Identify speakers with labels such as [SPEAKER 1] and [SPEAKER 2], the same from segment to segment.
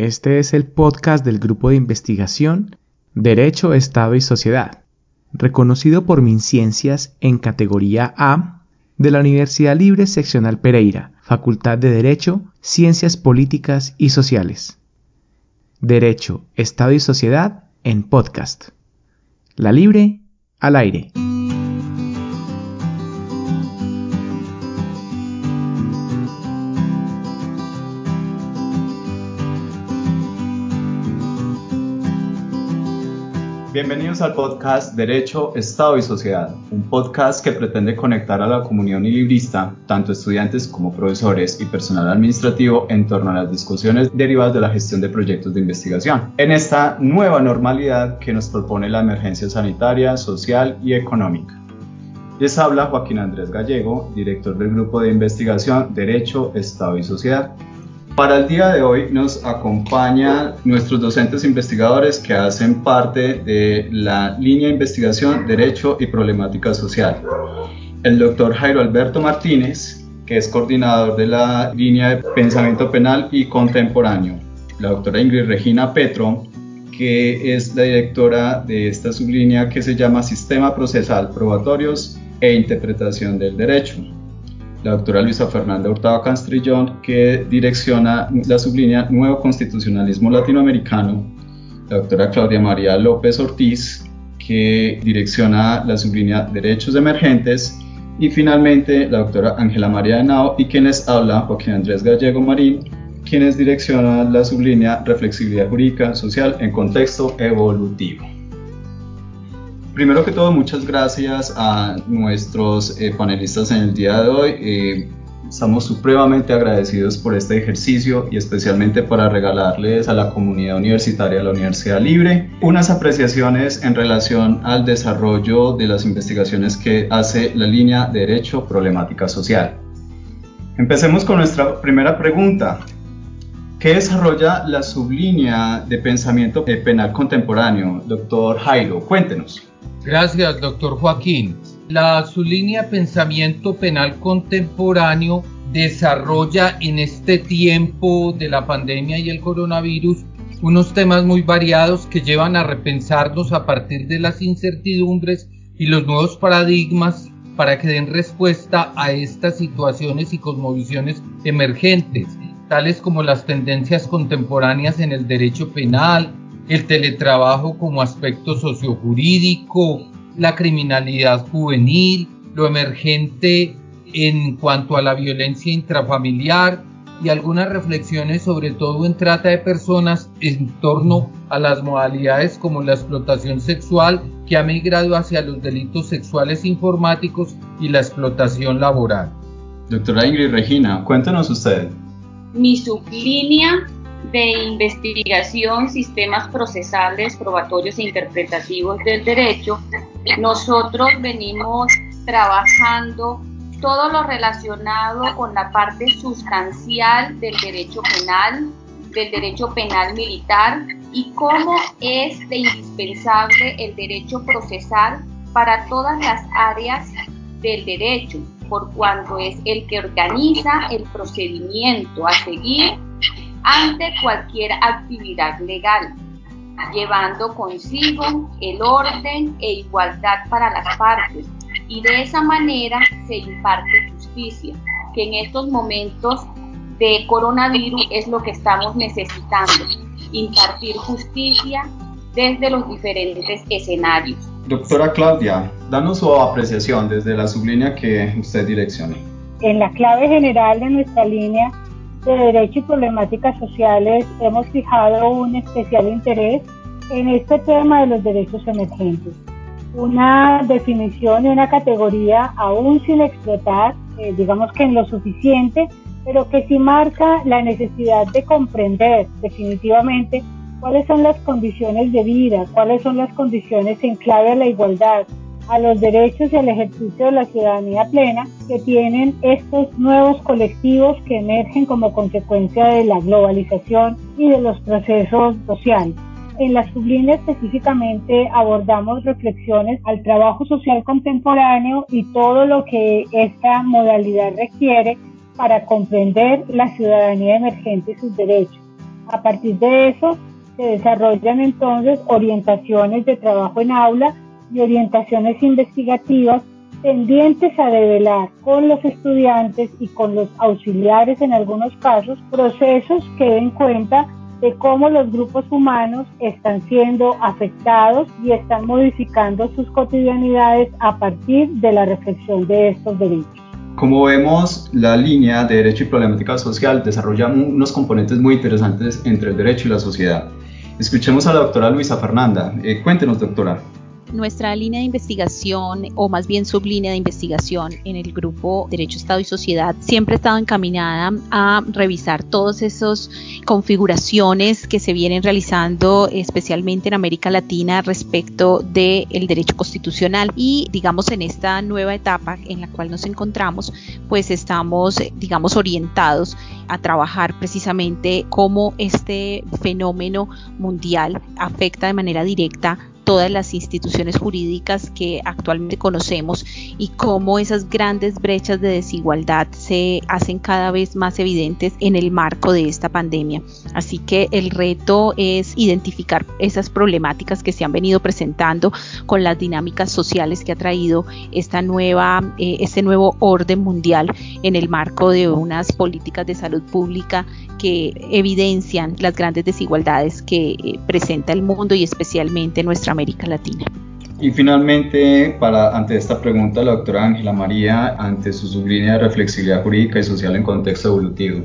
[SPEAKER 1] Este es el podcast del grupo de investigación Derecho, Estado y Sociedad, reconocido por MinCiencias en categoría A de la Universidad Libre Seccional Pereira, Facultad de Derecho, Ciencias Políticas y Sociales. Derecho, Estado y Sociedad en podcast. La Libre al aire.
[SPEAKER 2] Bienvenidos al podcast Derecho, Estado y Sociedad, un podcast que pretende conectar a la comunidad librista, tanto estudiantes como profesores y personal administrativo, en torno a las discusiones derivadas de la gestión de proyectos de investigación, en esta nueva normalidad que nos propone la emergencia sanitaria, social y económica. Les habla Joaquín Andrés Gallego, director del grupo de investigación Derecho, Estado y Sociedad. Para el día de hoy nos acompañan nuestros docentes investigadores que hacen parte de la línea de investigación Derecho y Problemática Social. El doctor Jairo Alberto Martínez, que es coordinador de la línea de Pensamiento Penal y Contemporáneo. La doctora Ingrid Regina Petro, que es la directora de esta sublínea que se llama Sistema Procesal Probatorios e Interpretación del Derecho la doctora Luisa Fernanda Hurtado Canstrillón, que direcciona la sublínea Nuevo Constitucionalismo Latinoamericano, la doctora Claudia María López Ortiz, que direcciona la sublínea Derechos Emergentes, y finalmente la doctora Ángela María Henao y quienes habla Joaquín Andrés Gallego Marín, quienes direccionan la sublínea Reflexibilidad Jurídica Social en Contexto Evolutivo. Primero que todo, muchas gracias a nuestros eh, panelistas en el día de hoy. Eh, estamos supremamente agradecidos por este ejercicio y especialmente para regalarles a la comunidad universitaria de la Universidad Libre unas apreciaciones en relación al desarrollo de las investigaciones que hace la línea Derecho Problemática Social. Empecemos con nuestra primera pregunta. ¿Qué desarrolla la sublínea de pensamiento penal contemporáneo? Doctor Jairo, cuéntenos.
[SPEAKER 3] Gracias, doctor Joaquín. La su línea Pensamiento Penal Contemporáneo desarrolla en este tiempo de la pandemia y el coronavirus unos temas muy variados que llevan a repensarnos a partir de las incertidumbres y los nuevos paradigmas para que den respuesta a estas situaciones y cosmovisiones emergentes, tales como las tendencias contemporáneas en el derecho penal, el teletrabajo como aspecto sociojurídico, la criminalidad juvenil, lo emergente en cuanto a la violencia intrafamiliar y algunas reflexiones sobre todo en trata de personas en torno a las modalidades como la explotación sexual que ha migrado hacia los delitos sexuales informáticos y la explotación laboral.
[SPEAKER 2] Doctora Ingrid Regina, cuéntanos usted.
[SPEAKER 4] Mi sublínea de investigación, sistemas procesales, probatorios e interpretativos del derecho, nosotros venimos trabajando todo lo relacionado con la parte sustancial del derecho penal, del derecho penal militar y cómo es indispensable el derecho procesal para todas las áreas del derecho, por cuanto es el que organiza el procedimiento a seguir ante cualquier actividad legal, llevando consigo el orden e igualdad para las partes y de esa manera se imparte justicia, que en estos momentos de coronavirus es lo que estamos necesitando, impartir justicia desde los diferentes escenarios.
[SPEAKER 2] Doctora Claudia, danos su apreciación desde la sublínea que usted direcciona.
[SPEAKER 5] En la clave general de nuestra línea de Derecho y Problemáticas Sociales hemos fijado un especial interés en este tema de los derechos emergentes. Una definición y una categoría aún sin explotar, eh, digamos que en lo suficiente, pero que sí marca la necesidad de comprender definitivamente cuáles son las condiciones de vida, cuáles son las condiciones en clave a la igualdad, a los derechos y al ejercicio de la ciudadanía plena que tienen estos nuevos colectivos que emergen como consecuencia de la globalización y de los procesos sociales. En la sublínea específicamente abordamos reflexiones al trabajo social contemporáneo y todo lo que esta modalidad requiere para comprender la ciudadanía emergente y sus derechos A partir de eso se desarrollan entonces orientaciones de trabajo en aula y orientaciones investigativas tendientes a develar con los estudiantes y con los auxiliares en algunos casos procesos que den cuenta de cómo los grupos humanos están siendo afectados y están modificando sus cotidianidades a partir de la reflexión de estos derechos.
[SPEAKER 2] Como vemos, la línea de derecho y problemática social desarrolla unos componentes muy interesantes entre el derecho y la sociedad. Escuchemos a la doctora Luisa Fernanda. Eh, cuéntenos, doctora.
[SPEAKER 6] Nuestra línea de investigación, o más bien sublínea de investigación en el grupo Derecho, Estado y Sociedad, siempre ha estado encaminada a revisar todas esas configuraciones que se vienen realizando especialmente en América Latina respecto del derecho constitucional. Y digamos en esta nueva etapa en la cual nos encontramos, pues estamos digamos orientados a trabajar precisamente cómo este fenómeno mundial afecta de manera directa todas las instituciones jurídicas que actualmente conocemos y cómo esas grandes brechas de desigualdad se hacen cada vez más evidentes en el marco de esta pandemia. Así que el reto es identificar esas problemáticas que se han venido presentando con las dinámicas sociales que ha traído esta nueva, eh, este nuevo orden mundial en el marco de unas políticas de salud pública que evidencian las grandes desigualdades que eh, presenta el mundo y especialmente nuestra América Latina.
[SPEAKER 2] Y finalmente, para, ante esta pregunta, la doctora Ángela María, ante su sublínea de reflexibilidad jurídica y social en contexto evolutivo.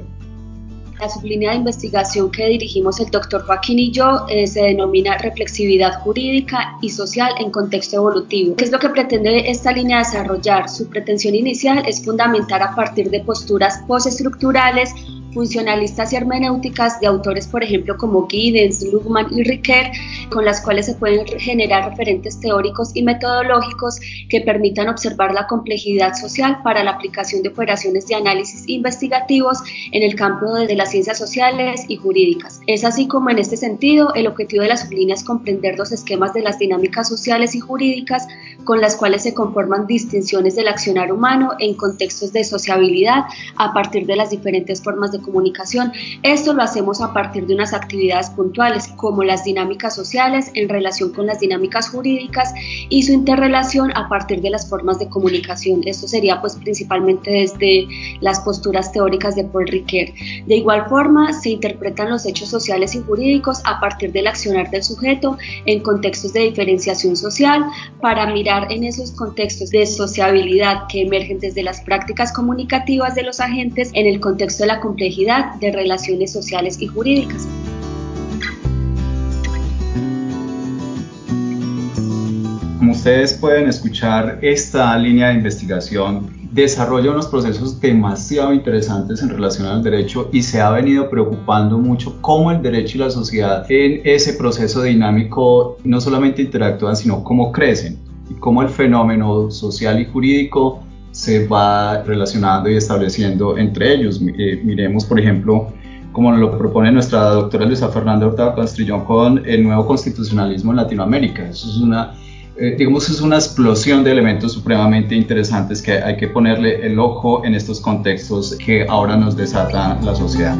[SPEAKER 7] La sublínea de investigación que dirigimos el doctor Joaquín y yo eh, se denomina reflexividad jurídica y social en contexto evolutivo. ¿Qué es lo que pretende esta línea desarrollar? Su pretensión inicial es fundamentar a partir de posturas postestructurales funcionalistas y hermenéuticas de autores, por ejemplo, como Giddens, Luhmann y Riquet, con las cuales se pueden generar referentes teóricos y metodológicos que permitan observar la complejidad social para la aplicación de operaciones de análisis investigativos en el campo de las ciencias sociales y jurídicas. Es así como en este sentido el objetivo de la sublínea es comprender los esquemas de las dinámicas sociales y jurídicas con las cuales se conforman distinciones del accionar humano en contextos de sociabilidad a partir de las diferentes formas de comunicación. Esto lo hacemos a partir de unas actividades puntuales como las dinámicas sociales en relación con las dinámicas jurídicas y su interrelación a partir de las formas de comunicación. Esto sería pues principalmente desde las posturas teóricas de Paul Ricoeur. De igual forma, se interpretan los hechos sociales y jurídicos a partir del accionar del sujeto en contextos de diferenciación social para mirar en esos contextos de sociabilidad que emergen desde las prácticas comunicativas de los agentes en el contexto de la complejidad de relaciones sociales y jurídicas.
[SPEAKER 2] Como ustedes pueden escuchar, esta línea de investigación desarrolla unos procesos demasiado interesantes en relación al derecho y se ha venido preocupando mucho cómo el derecho y la sociedad en ese proceso dinámico no solamente interactúan, sino cómo crecen y cómo el fenómeno social y jurídico se va relacionando y estableciendo entre ellos. Eh, miremos, por ejemplo, como lo propone nuestra doctora Luisa Fernanda Hurtado Castrillón con el nuevo constitucionalismo en Latinoamérica. Eso es una, eh, digamos, es una explosión de elementos supremamente interesantes que hay que ponerle el ojo en estos contextos que ahora nos desata la sociedad.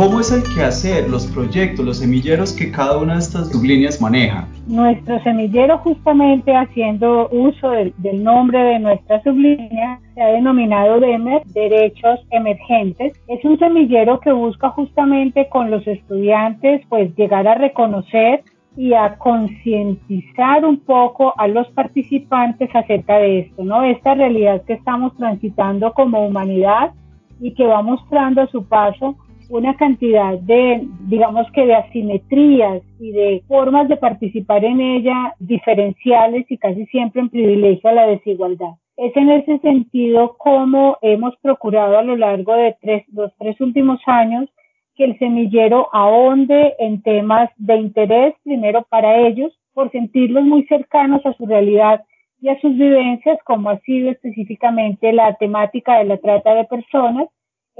[SPEAKER 2] ¿Cómo es el quehacer, los proyectos, los semilleros que cada una de estas sublíneas maneja?
[SPEAKER 5] Nuestro semillero, justamente haciendo uso del, nombre de nuestra sublínea, se ha denominado DEMER, Derechos Emergentes. Es un semillero que busca justamente con los estudiantes, pues llegar a reconocer y a concientizar un poco a los participantes acerca de esto, ¿no? Esta realidad que estamos transitando como humanidad y que va mostrando a su paso una cantidad de, digamos que de asimetrías y de formas de participar en ella diferenciales y casi siempre en privilegio a la desigualdad. Es en ese sentido como hemos procurado a lo largo de tres, los tres últimos años que el semillero ahonde en temas de interés, primero para ellos, por sentirlos muy cercanos a su realidad y a sus vivencias, como ha sido específicamente la temática de la trata de personas,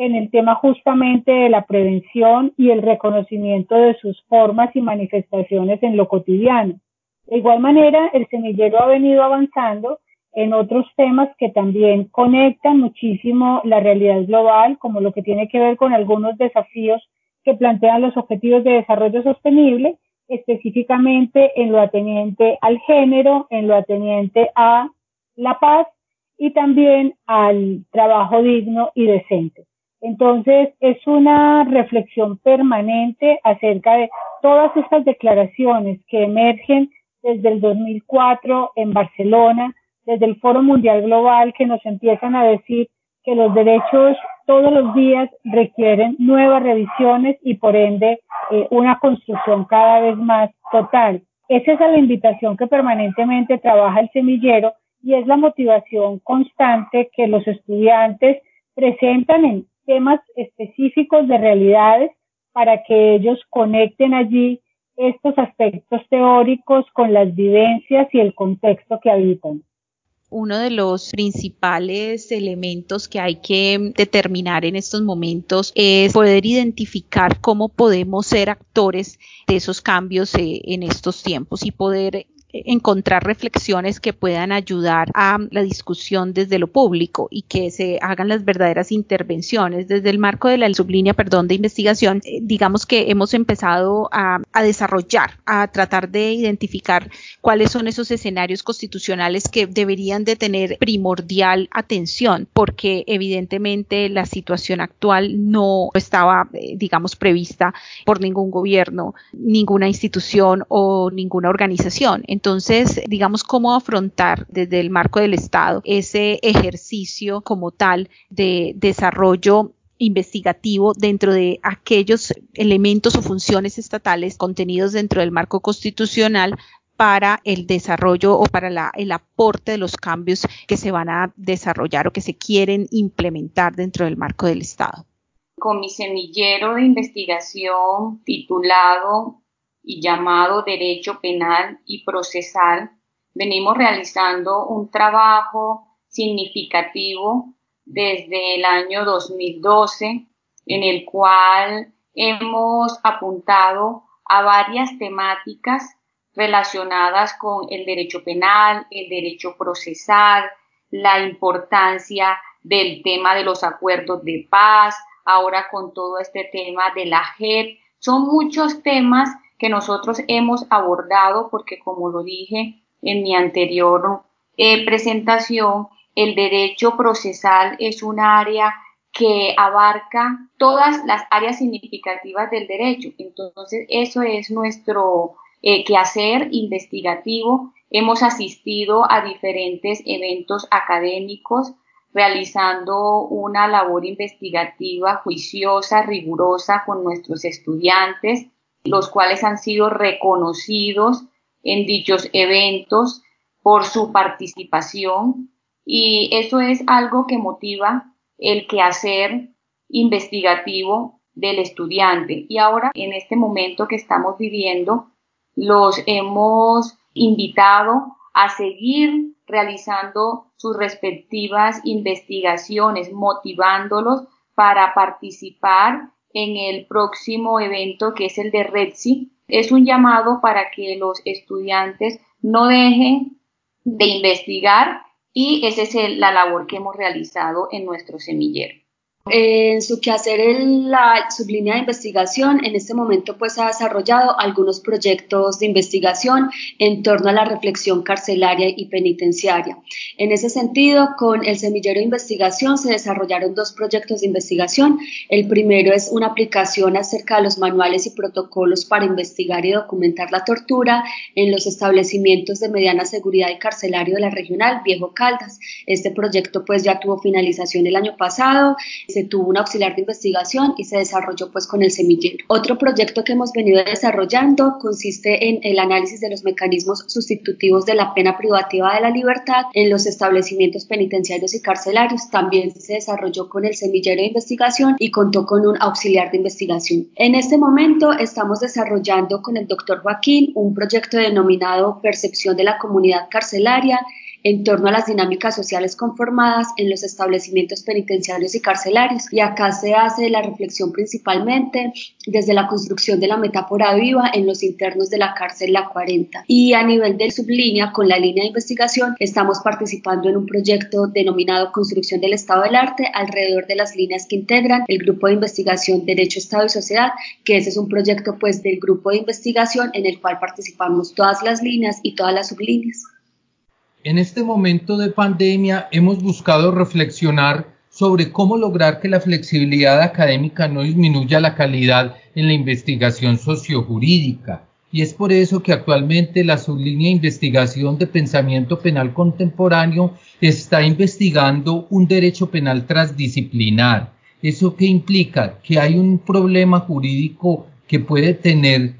[SPEAKER 5] en el tema justamente de la prevención y el reconocimiento de sus formas y manifestaciones en lo cotidiano. De igual manera, el semillero ha venido avanzando en otros temas que también conectan muchísimo la realidad global, como lo que tiene que ver con algunos desafíos que plantean los objetivos de desarrollo sostenible, específicamente en lo ateniente al género, en lo ateniente a la paz y también al trabajo digno y decente. Entonces, es una reflexión permanente acerca de todas estas declaraciones que emergen desde el 2004 en Barcelona, desde el Foro Mundial Global, que nos empiezan a decir que los derechos todos los días requieren nuevas revisiones y por ende eh, una construcción cada vez más total. Esa es la invitación que permanentemente trabaja el semillero y es la motivación constante que los estudiantes presentan en temas específicos de realidades para que ellos conecten allí estos aspectos teóricos con las vivencias y el contexto que habitan.
[SPEAKER 6] Uno de los principales elementos que hay que determinar en estos momentos es poder identificar cómo podemos ser actores de esos cambios eh, en estos tiempos y poder encontrar reflexiones que puedan ayudar a la discusión desde lo público y que se hagan las verdaderas intervenciones. Desde el marco de la sublínea, perdón, de investigación, eh, digamos que hemos empezado a, desarrollar, a tratar de identificar cuáles son esos escenarios constitucionales que deberían de tener primordial atención, porque evidentemente la situación actual no estaba, eh, digamos, prevista por ningún gobierno, ninguna institución o ninguna organización. Digamos, cómo afrontar desde el marco del Estado ese ejercicio como tal de desarrollo investigativo dentro de aquellos elementos o funciones estatales contenidos dentro del marco constitucional para el desarrollo o para el aporte de los cambios que se van a desarrollar o que se quieren implementar dentro del marco del Estado.
[SPEAKER 4] Con mi semillero de investigación titulado y llamado Derecho Penal y Procesal, venimos realizando un trabajo significativo desde el año 2012 en el cual hemos apuntado a varias temáticas relacionadas con el derecho penal, el derecho procesal, la importancia del tema de los acuerdos de paz, ahora con todo este tema de la JEP. Son muchos temas que nosotros hemos abordado porque como lo dije en mi anterior eh, presentación, el derecho procesal es un área que abarca todas las áreas significativas del derecho. Entonces, eso es nuestro eh, quehacer investigativo. Hemos asistido a diferentes eventos académicos realizando una labor investigativa juiciosa, rigurosa con nuestros estudiantes los cuales han sido reconocidos en dichos eventos por su participación y eso es algo que motiva el quehacer investigativo del estudiante. Y ahora, en este momento que estamos viviendo, los hemos invitado a seguir realizando sus respectivas investigaciones, motivándolos para participar en el próximo evento que es el de REDSI. Es un llamado para que los estudiantes no dejen de investigar y esa es la labor que hemos realizado en nuestro semillero.
[SPEAKER 7] En su quehacer en la sublínea de investigación, en este momento pues ha desarrollado algunos proyectos de investigación en torno a la reflexión carcelaria y penitenciaria. En ese sentido, con el semillero de investigación se desarrollaron dos proyectos de investigación. El primero es una aplicación acerca de los manuales y protocolos para investigar y documentar la tortura en los establecimientos de mediana seguridad y carcelario de la regional Viejo Caldas. Este proyecto pues ya tuvo finalización el año pasado se tuvo un auxiliar de investigación y se desarrolló pues con el semillero. Otro proyecto que hemos venido desarrollando consiste en el análisis de los mecanismos sustitutivos de la pena privativa de la libertad en los establecimientos penitenciarios y carcelarios. También se desarrolló con el semillero de investigación y contó con un auxiliar de investigación. En este momento estamos desarrollando con el doctor Joaquín un proyecto denominado Percepción de la Comunidad Carcelaria en torno a las dinámicas sociales conformadas en los establecimientos penitenciarios y carcelarios. Y acá se hace la reflexión principalmente desde la construcción de la metáfora viva en los internos de la cárcel La 40. Y a nivel de sublínea, con la línea de investigación, estamos participando en un proyecto denominado Construcción del Estado del Arte alrededor de las líneas que integran el grupo de investigación Derecho, Estado y Sociedad, que ese es un proyecto pues del grupo de investigación en el cual participamos todas las líneas y todas las sublíneas.
[SPEAKER 3] En este momento de pandemia hemos buscado reflexionar sobre cómo lograr que la flexibilidad académica no disminuya la calidad en la investigación sociojurídica. Y es por eso que actualmente la sublínea de investigación de pensamiento penal contemporáneo está investigando un derecho penal transdisciplinar. ¿Eso qué implica? Que hay un problema jurídico que puede tener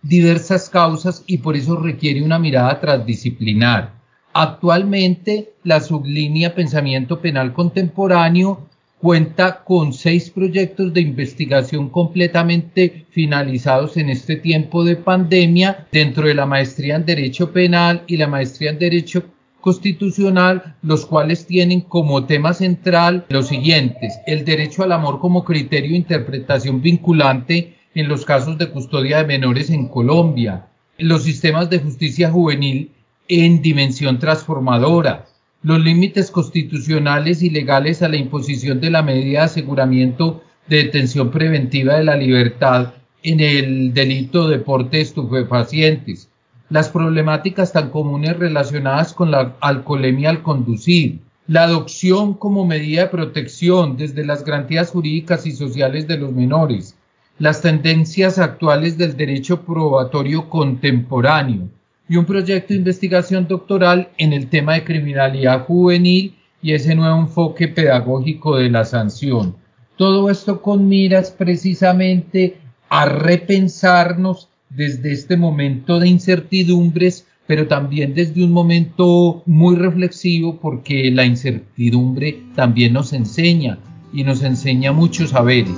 [SPEAKER 3] diversas causas y por eso requiere una mirada transdisciplinar. Actualmente, la sublínea Pensamiento Penal Contemporáneo cuenta con seis proyectos de investigación completamente finalizados en este tiempo de pandemia dentro de la maestría en Derecho Penal y la maestría en Derecho Constitucional, los cuales tienen como tema central los siguientes, el derecho al amor como criterio de interpretación vinculante en los casos de custodia de menores en Colombia, los sistemas de justicia juvenil en dimensión transformadora, los límites constitucionales y legales a la imposición de la medida de aseguramiento de detención preventiva de la libertad en el delito de porte estupefacientes, las problemáticas tan comunes relacionadas con la alcoholemia al conducir, la adopción como medida de protección desde las garantías jurídicas y sociales de los menores, las tendencias actuales del derecho probatorio contemporáneo, y un proyecto de investigación doctoral en el tema de criminalidad juvenil y ese nuevo enfoque pedagógico de la sanción. Todo esto con miras precisamente a repensarnos desde este momento de incertidumbres, pero también desde un momento muy reflexivo porque la incertidumbre también nos enseña y nos enseña muchos saberes.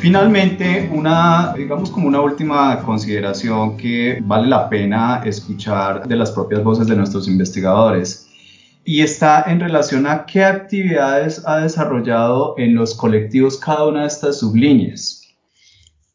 [SPEAKER 2] Finalmente, una, digamos como una última consideración que vale la pena escuchar de las propias voces de nuestros investigadores y está en relación a qué actividades ha desarrollado en los colectivos cada una de estas sublíneas.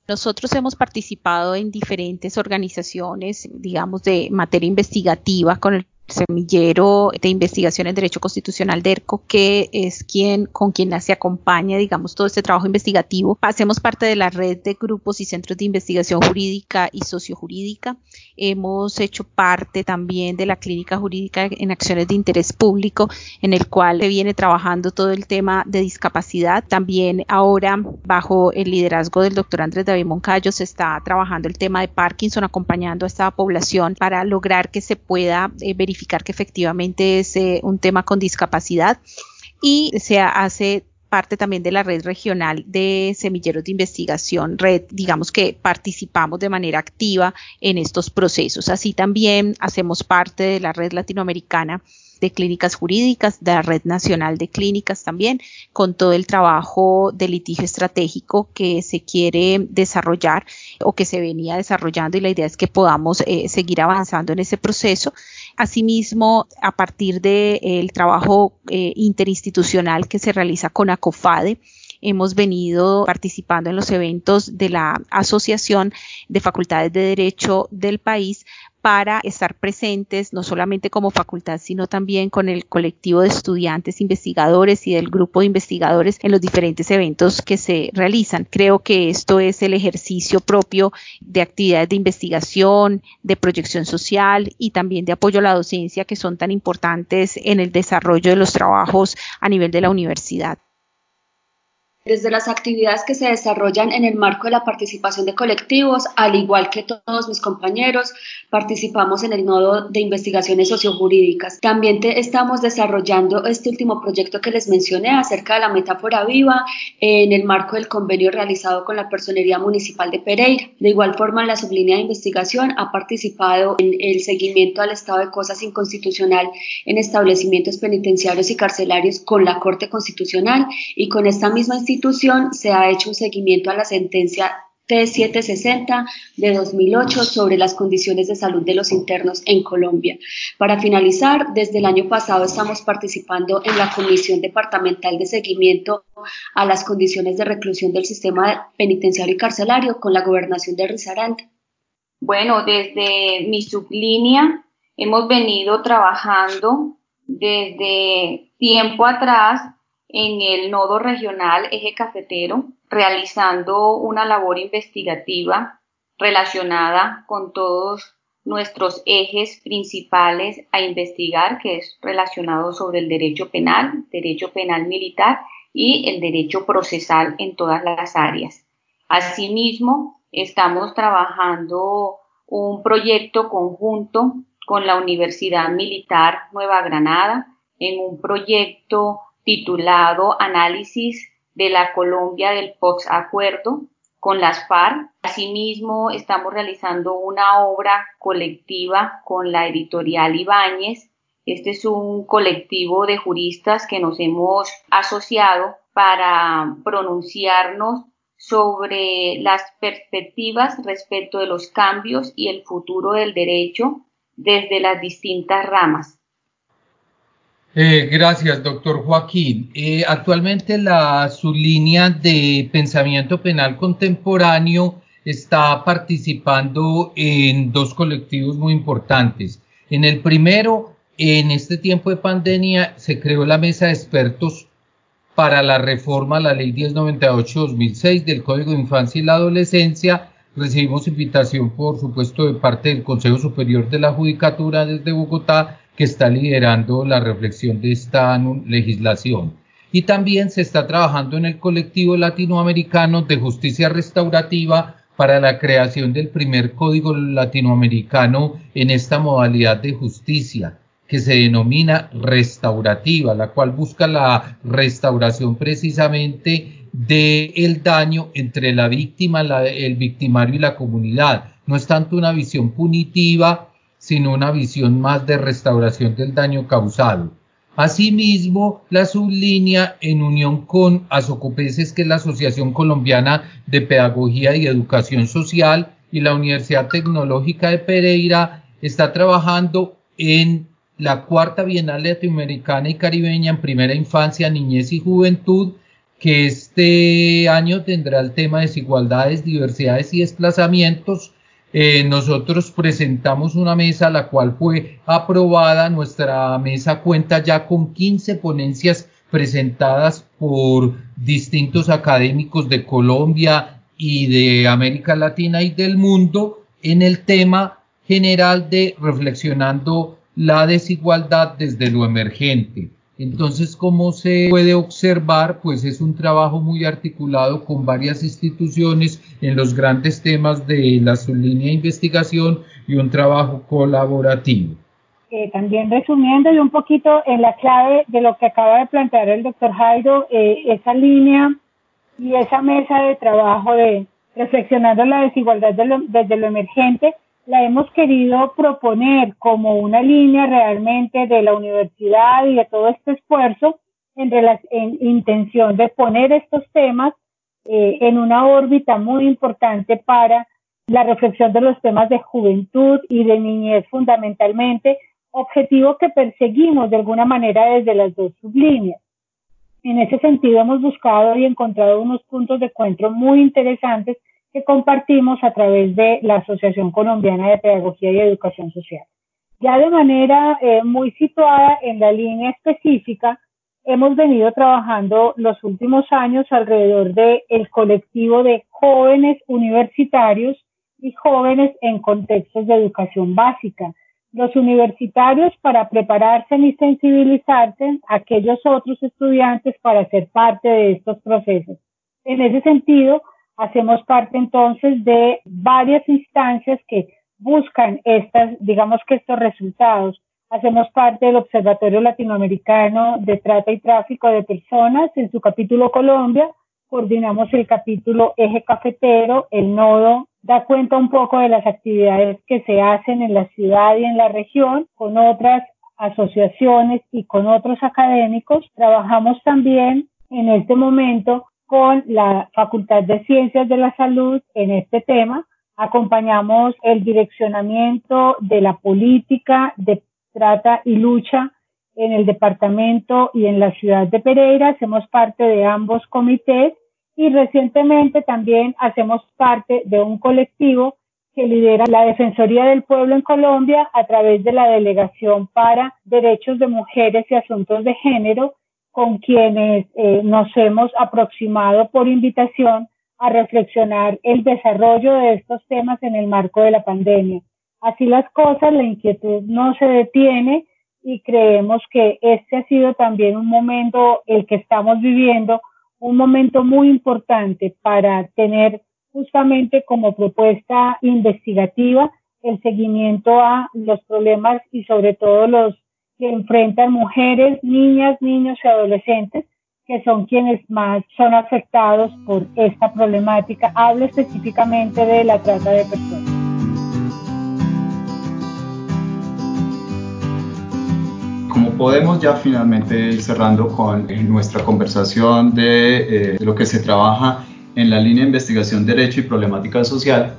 [SPEAKER 6] Nosotros hemos participado en diferentes organizaciones, digamos, de materia investigativa con el semillero de investigación en derecho constitucional de ERCO, que es quien con quien se acompaña, digamos, todo este trabajo investigativo. Hacemos parte de la red de grupos y centros de investigación jurídica y sociojurídica. Hemos hecho parte también de la clínica jurídica en acciones de interés público, en el cual se viene trabajando todo el tema de discapacidad. También ahora, bajo el liderazgo del doctor Andrés David Moncayo, se está trabajando el tema de Parkinson, acompañando a esta población para lograr que se pueda eh, verificar que efectivamente es eh, un tema con discapacidad y se hace parte también de la red regional de semilleros de investigación, red, digamos que participamos de manera activa en estos procesos. Así también hacemos parte de la red latinoamericana de clínicas jurídicas, de la Red Nacional de Clínicas también, con todo el trabajo de litigio estratégico que se quiere desarrollar o que se venía desarrollando y la idea es que podamos eh, seguir avanzando en ese proceso. Asimismo, a partir del el trabajo eh, interinstitucional que se realiza con ACOFADE, hemos venido participando en los eventos de la Asociación de Facultades de Derecho del país para estar presentes no solamente como facultad, sino también con el colectivo de estudiantes investigadores y del grupo de investigadores en los diferentes eventos que se realizan. Creo que esto es el ejercicio propio de actividades de investigación, de proyección social y también de apoyo a la docencia que son tan importantes en el desarrollo de los trabajos a nivel de la universidad.
[SPEAKER 7] Desde las actividades que se desarrollan en el marco de la participación de colectivos, al igual que todos mis compañeros, participamos en el nodo de investigaciones sociojurídicas. También estamos desarrollando este último proyecto que les mencioné acerca de la metáfora viva en el marco del convenio realizado con la Personería Municipal de Pereira. De igual forma, la sublínea de investigación ha participado en el seguimiento al estado de cosas inconstitucional en establecimientos penitenciarios y carcelarios con la Corte Constitucional y con esta misma institución se ha hecho un seguimiento a la sentencia T760 de 2008 sobre las condiciones de salud de los internos en Colombia. Para finalizar, desde el año pasado estamos participando en la Comisión Departamental de Seguimiento a las condiciones de reclusión del sistema penitenciario y carcelario con la gobernación de Risaralda.
[SPEAKER 4] Bueno, desde mi sublínea hemos venido trabajando desde tiempo atrás en el nodo regional eje cafetero, realizando una labor investigativa relacionada con todos nuestros ejes principales a investigar, que es relacionado sobre el derecho penal, derecho penal militar y el derecho procesal en todas las áreas. Asimismo, estamos trabajando un proyecto conjunto con la Universidad Militar Nueva Granada en un proyecto titulado Análisis de la Colombia del post-acuerdo con las FARC. Asimismo, estamos realizando una obra colectiva con la editorial Ibáñez. Este es un colectivo de juristas que nos hemos asociado para pronunciarnos sobre las perspectivas respecto de los cambios y el futuro del derecho desde las distintas ramas.
[SPEAKER 3] Eh, gracias, doctor Joaquín. Eh, actualmente la línea de pensamiento penal contemporáneo está participando en dos colectivos muy importantes. En el primero, en este tiempo de pandemia, se creó la mesa de expertos para la reforma a la ley 1098-2006 del Código de Infancia y la Adolescencia. Recibimos invitación, por supuesto, de parte del Consejo Superior de la Judicatura desde Bogotá que está liderando la reflexión de esta legislación. Y también se está trabajando en el colectivo latinoamericano de justicia restaurativa para la creación del primer código latinoamericano en esta modalidad de justicia que se denomina restaurativa, la cual busca la restauración precisamente del el daño entre la víctima, el victimario y la comunidad. No es tanto una visión punitiva, sino una visión más de restauración del daño causado. Asimismo, la sublínea, en unión con Asocopeses, que es la Asociación Colombiana de Pedagogía y Educación Social, y la Universidad Tecnológica de Pereira, está trabajando en la cuarta Bienal Latinoamericana y Caribeña en primera infancia, niñez y juventud, que este año tendrá el tema desigualdades, diversidades y desplazamientos, eh, nosotros presentamos una mesa la cual fue aprobada. Nuestra mesa cuenta ya con 15 ponencias presentadas por distintos académicos de Colombia y de América Latina y del mundo en el tema general de reflexionando la desigualdad desde lo emergente. Entonces, como se puede observar, pues es un trabajo muy articulado con varias instituciones en los grandes temas de la sublínea de investigación y un trabajo colaborativo.
[SPEAKER 5] Eh, también resumiendo y un poquito en la clave de lo que acaba de plantear el doctor Jairo, eh, esa línea y esa mesa de trabajo de reflexionando la desigualdad desde lo emergente, la hemos querido proponer como una línea realmente de la universidad y de todo este esfuerzo en, en intención de poner estos temas eh, en una órbita muy importante para la reflexión de los temas de juventud y de niñez fundamentalmente, objetivo que perseguimos de alguna manera desde las dos sublíneas. En ese sentido hemos buscado y encontrado unos puntos de encuentro muy interesantes que compartimos a través de la Asociación Colombiana de Pedagogía y Educación Social. Ya de manera eh, muy situada en la línea específica, hemos venido trabajando los últimos años alrededor del el colectivo de jóvenes universitarios y jóvenes en contextos de educación básica. Los universitarios para prepararse y sensibilizarse aquellos otros estudiantes para ser parte de estos procesos. En ese sentido, Hacemos parte entonces de varias instancias que buscan estas, digamos que estos resultados. Hacemos parte del Observatorio Latinoamericano de Trata y Tráfico de Personas en su capítulo Colombia. Coordinamos el capítulo Eje Cafetero, el nodo da cuenta un poco de las actividades que se hacen en la ciudad y en la región con otras asociaciones y con otros académicos. Trabajamos también en este momento con la Facultad de Ciencias de la Salud en este tema. Acompañamos el direccionamiento de la política de trata y lucha en el departamento y en la ciudad de Pereira. Hacemos parte de ambos comités y recientemente también hacemos parte de un colectivo que lidera la Defensoría del Pueblo en Colombia a través de la Delegación para Derechos de Mujeres y Asuntos de Género, con quienes eh, nos hemos aproximado por invitación a reflexionar el desarrollo de estos temas en el marco de la pandemia. Así las cosas, la inquietud no se detiene y creemos que este ha sido también un momento, el que estamos viviendo, un momento muy importante para tener justamente como propuesta investigativa el seguimiento a los problemas y sobre todo los que enfrentan mujeres, niñas, niños y adolescentes, que son quienes más son afectados por esta problemática. Hablo específicamente de la trata de personas.
[SPEAKER 2] Como podemos ya finalmente ir cerrando con eh, nuestra conversación de, eh, de lo que se trabaja en la línea de investigación Derecho y Problemática Social,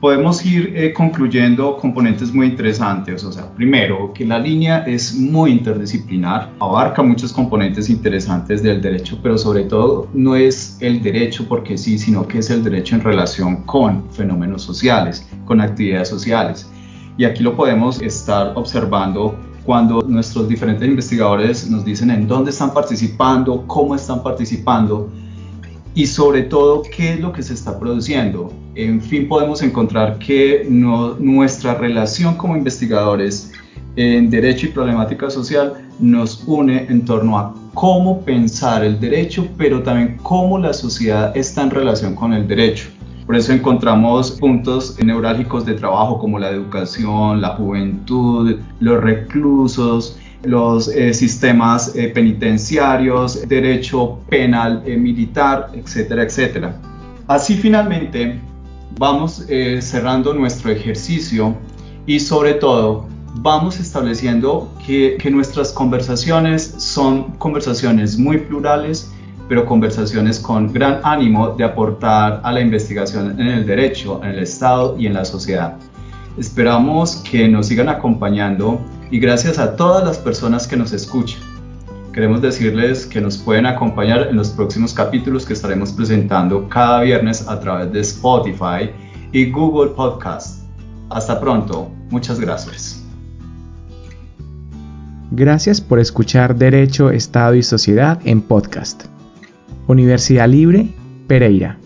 [SPEAKER 2] podemos ir eh, concluyendo componentes muy interesantes. O sea, primero, que la línea es muy interdisciplinar, abarca muchos componentes interesantes del derecho, pero sobre todo no es el derecho porque sí, sino que es el derecho en relación con fenómenos sociales, con actividades sociales. Y aquí lo podemos estar observando cuando nuestros diferentes investigadores nos dicen en dónde están participando, cómo están participando y sobre todo qué es lo que se está produciendo. En fin, podemos encontrar que nuestra relación como investigadores en derecho y problemática social nos une en torno a cómo pensar el derecho, pero también cómo la sociedad está en relación con el derecho. Por eso encontramos puntos neurálgicos de trabajo como la educación, la juventud, los reclusos, los eh, sistemas eh, penitenciarios, derecho penal eh, militar, etcétera, etcétera. Así finalmente vamos cerrando nuestro ejercicio y sobre todo vamos estableciendo que, que nuestras conversaciones son conversaciones muy plurales, pero conversaciones con gran ánimo de aportar a la investigación en el derecho, en el Estado y en la sociedad. Esperamos que nos sigan acompañando y gracias a todas las personas que nos escuchan. Queremos decirles que nos pueden acompañar en los próximos capítulos que estaremos presentando cada viernes a través de Spotify y Google Podcast. Hasta pronto. Muchas gracias.
[SPEAKER 1] Gracias por escuchar Derecho, Estado y Sociedad en podcast. Universidad Libre, Pereira.